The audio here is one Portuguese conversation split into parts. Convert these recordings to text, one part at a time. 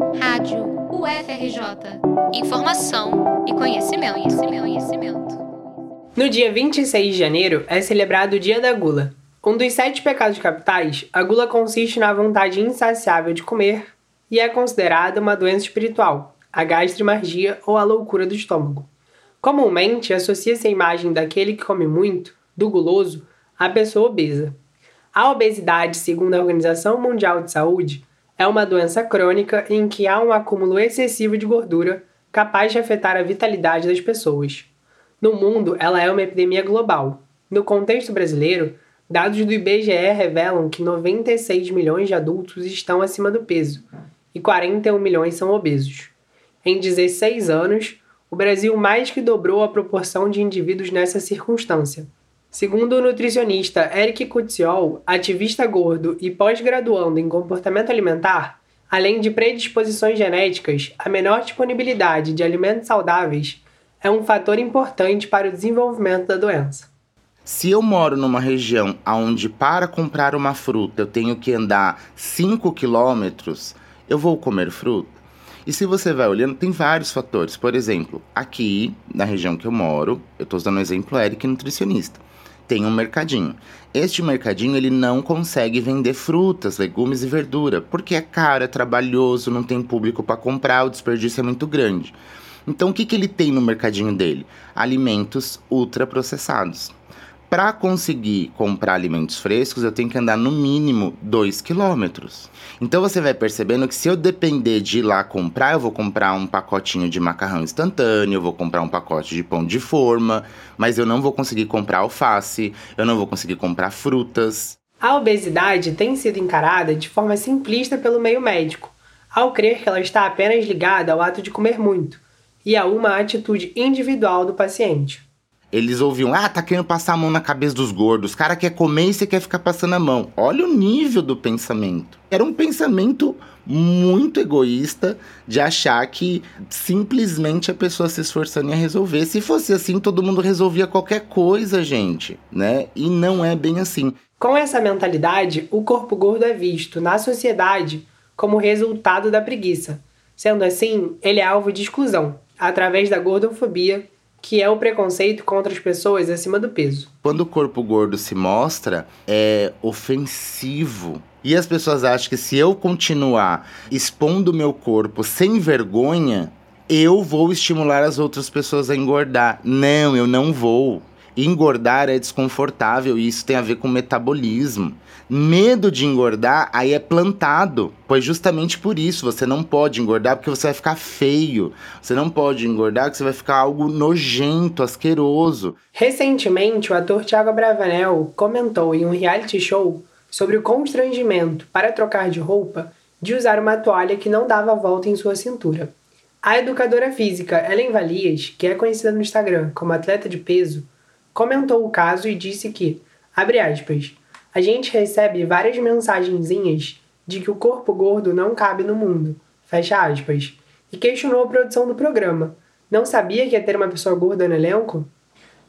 Rádio UFRJ. Informação e conhecimento, conhecimento, conhecimento. No dia 26 de janeiro é celebrado o Dia da Gula. Um dos sete pecados capitais, a gula consiste na vontade insaciável de comer e é considerada uma doença espiritual, a gastromargia ou a loucura do estômago. Comumente associa-se a imagem daquele que come muito, do guloso, à pessoa obesa. A obesidade, segundo a Organização Mundial de Saúde, é uma doença crônica em que há um acúmulo excessivo de gordura capaz de afetar a vitalidade das pessoas. No mundo, ela é uma epidemia global. No contexto brasileiro, dados do IBGE revelam que 96 milhões de adultos estão acima do peso e 41 milhões são obesos. Em 16 anos, o Brasil mais que dobrou a proporção de indivíduos nessa circunstância. Segundo o nutricionista Eric Kutziol, ativista gordo e pós-graduando em comportamento alimentar, além de predisposições genéticas, a menor disponibilidade de alimentos saudáveis é um fator importante para o desenvolvimento da doença. Se eu moro numa região onde para comprar uma fruta eu tenho que andar 5 quilômetros, eu vou comer fruta? E se você vai olhando, tem vários fatores. Por exemplo, aqui na região que eu moro, eu estou usando o exemplo Eric, nutricionista. Tem um mercadinho. Este mercadinho ele não consegue vender frutas, legumes e verdura, porque é caro, é trabalhoso, não tem público para comprar, o desperdício é muito grande. Então o que, que ele tem no mercadinho dele? Alimentos ultraprocessados. Para conseguir comprar alimentos frescos, eu tenho que andar no mínimo 2 quilômetros. Então você vai percebendo que se eu depender de ir lá comprar, eu vou comprar um pacotinho de macarrão instantâneo, eu vou comprar um pacote de pão de forma, mas eu não vou conseguir comprar alface, eu não vou conseguir comprar frutas. A obesidade tem sido encarada de forma simplista pelo meio médico, ao crer que ela está apenas ligada ao ato de comer muito e a uma atitude individual do paciente. Eles ouviam, ah, tá querendo passar a mão na cabeça dos gordos. O cara quer comer e você quer ficar passando a mão. Olha o nível do pensamento. Era um pensamento muito egoísta de achar que simplesmente a pessoa se esforçando ia resolver. Se fosse assim, todo mundo resolvia qualquer coisa, gente, né? E não é bem assim. Com essa mentalidade, o corpo gordo é visto na sociedade como resultado da preguiça. Sendo assim, ele é alvo de exclusão, através da gordofobia que é o preconceito contra as pessoas acima do peso. Quando o corpo gordo se mostra, é ofensivo. E as pessoas acham que se eu continuar expondo meu corpo sem vergonha, eu vou estimular as outras pessoas a engordar. Não, eu não vou. Engordar é desconfortável e isso tem a ver com metabolismo. Medo de engordar aí é plantado, pois justamente por isso você não pode engordar porque você vai ficar feio. Você não pode engordar porque você vai ficar algo nojento, asqueroso. Recentemente, o ator Thiago Bravanel comentou em um reality show sobre o constrangimento para trocar de roupa de usar uma toalha que não dava volta em sua cintura. A educadora física Ellen Valias, que é conhecida no Instagram como atleta de peso, comentou o caso e disse que, abre aspas, a gente recebe várias mensagenzinhas de que o corpo gordo não cabe no mundo, fecha aspas, e questionou a produção do programa. Não sabia que ia ter uma pessoa gorda no elenco?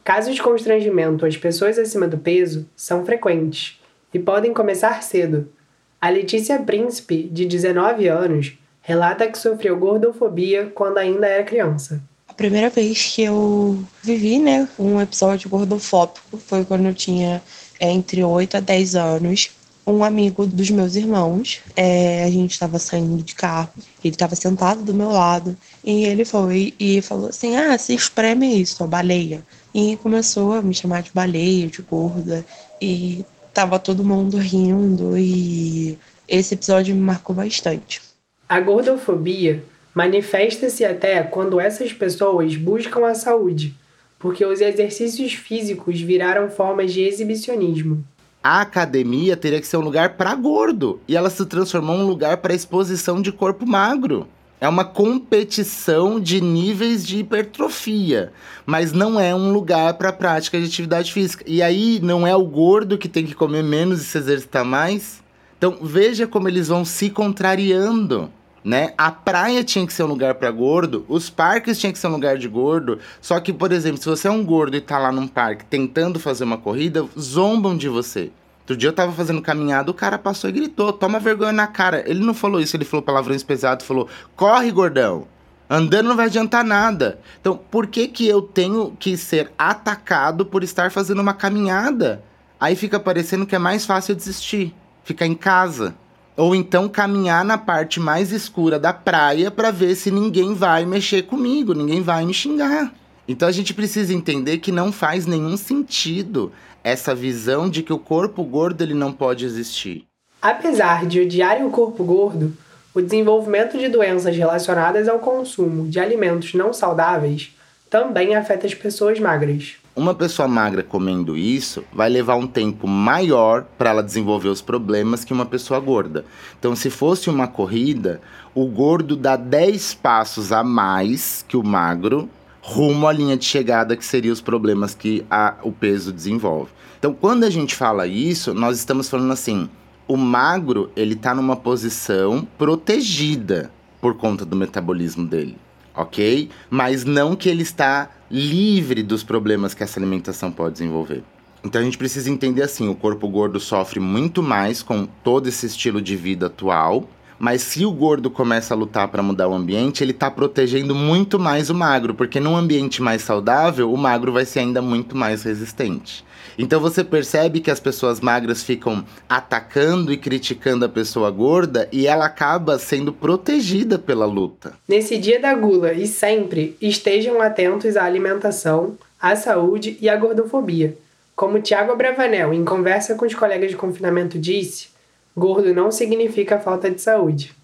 Casos de constrangimento às pessoas acima do peso são frequentes e podem começar cedo. A Letícia Príncipe, de 19 anos, relata que sofreu gordofobia quando ainda era criança. A primeira vez que eu vivi, né, um episódio gordofóbico foi quando eu tinha é, entre 8 a 10 anos. Um amigo dos meus irmãos, é, a gente estava saindo de carro, ele estava sentado do meu lado e ele foi e falou assim: Ah, se espreme isso, a baleia. E começou a me chamar de baleia, de gorda, e tava todo mundo rindo, e esse episódio me marcou bastante. A gordofobia manifesta-se até quando essas pessoas buscam a saúde, porque os exercícios físicos viraram formas de exibicionismo. A academia teria que ser um lugar para gordo e ela se transformou em um lugar para exposição de corpo magro. É uma competição de níveis de hipertrofia, mas não é um lugar para prática de atividade física. E aí não é o gordo que tem que comer menos e se exercitar mais? Então veja como eles vão se contrariando né? A praia tinha que ser um lugar para gordo, os parques tinham que ser um lugar de gordo. Só que, por exemplo, se você é um gordo e tá lá num parque tentando fazer uma corrida, zombam de você. Outro dia eu tava fazendo caminhada, o cara passou e gritou: toma vergonha na cara. Ele não falou isso, ele falou palavrões pesados, falou: corre, gordão. Andando não vai adiantar nada. Então, por que que eu tenho que ser atacado por estar fazendo uma caminhada? Aí fica parecendo que é mais fácil desistir, ficar em casa. Ou então caminhar na parte mais escura da praia para ver se ninguém vai mexer comigo, ninguém vai me xingar. Então a gente precisa entender que não faz nenhum sentido essa visão de que o corpo gordo ele não pode existir. Apesar de odiarem o corpo gordo, o desenvolvimento de doenças relacionadas ao consumo de alimentos não saudáveis também afeta as pessoas magras. Uma pessoa magra comendo isso vai levar um tempo maior para ela desenvolver os problemas que uma pessoa gorda. Então, se fosse uma corrida, o gordo dá 10 passos a mais que o magro rumo à linha de chegada, que seriam os problemas que a, o peso desenvolve. Então, quando a gente fala isso, nós estamos falando assim: o magro ele está numa posição protegida por conta do metabolismo dele, ok? Mas não que ele está livre dos problemas que essa alimentação pode desenvolver. Então a gente precisa entender assim: o corpo gordo sofre muito mais com todo esse estilo de vida atual mas se o gordo começa a lutar para mudar o ambiente, ele está protegendo muito mais o magro, porque num ambiente mais saudável, o magro vai ser ainda muito mais resistente. Então você percebe que as pessoas magras ficam atacando e criticando a pessoa gorda e ela acaba sendo protegida pela luta. Nesse dia da gula e sempre estejam atentos à alimentação, à saúde e à gordofobia. Como Tiago Abravanel, em conversa com os colegas de confinamento, disse, Gordo não significa falta de saúde.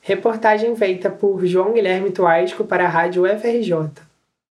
Reportagem feita por João Guilherme Tuasco para a Rádio UFRJ.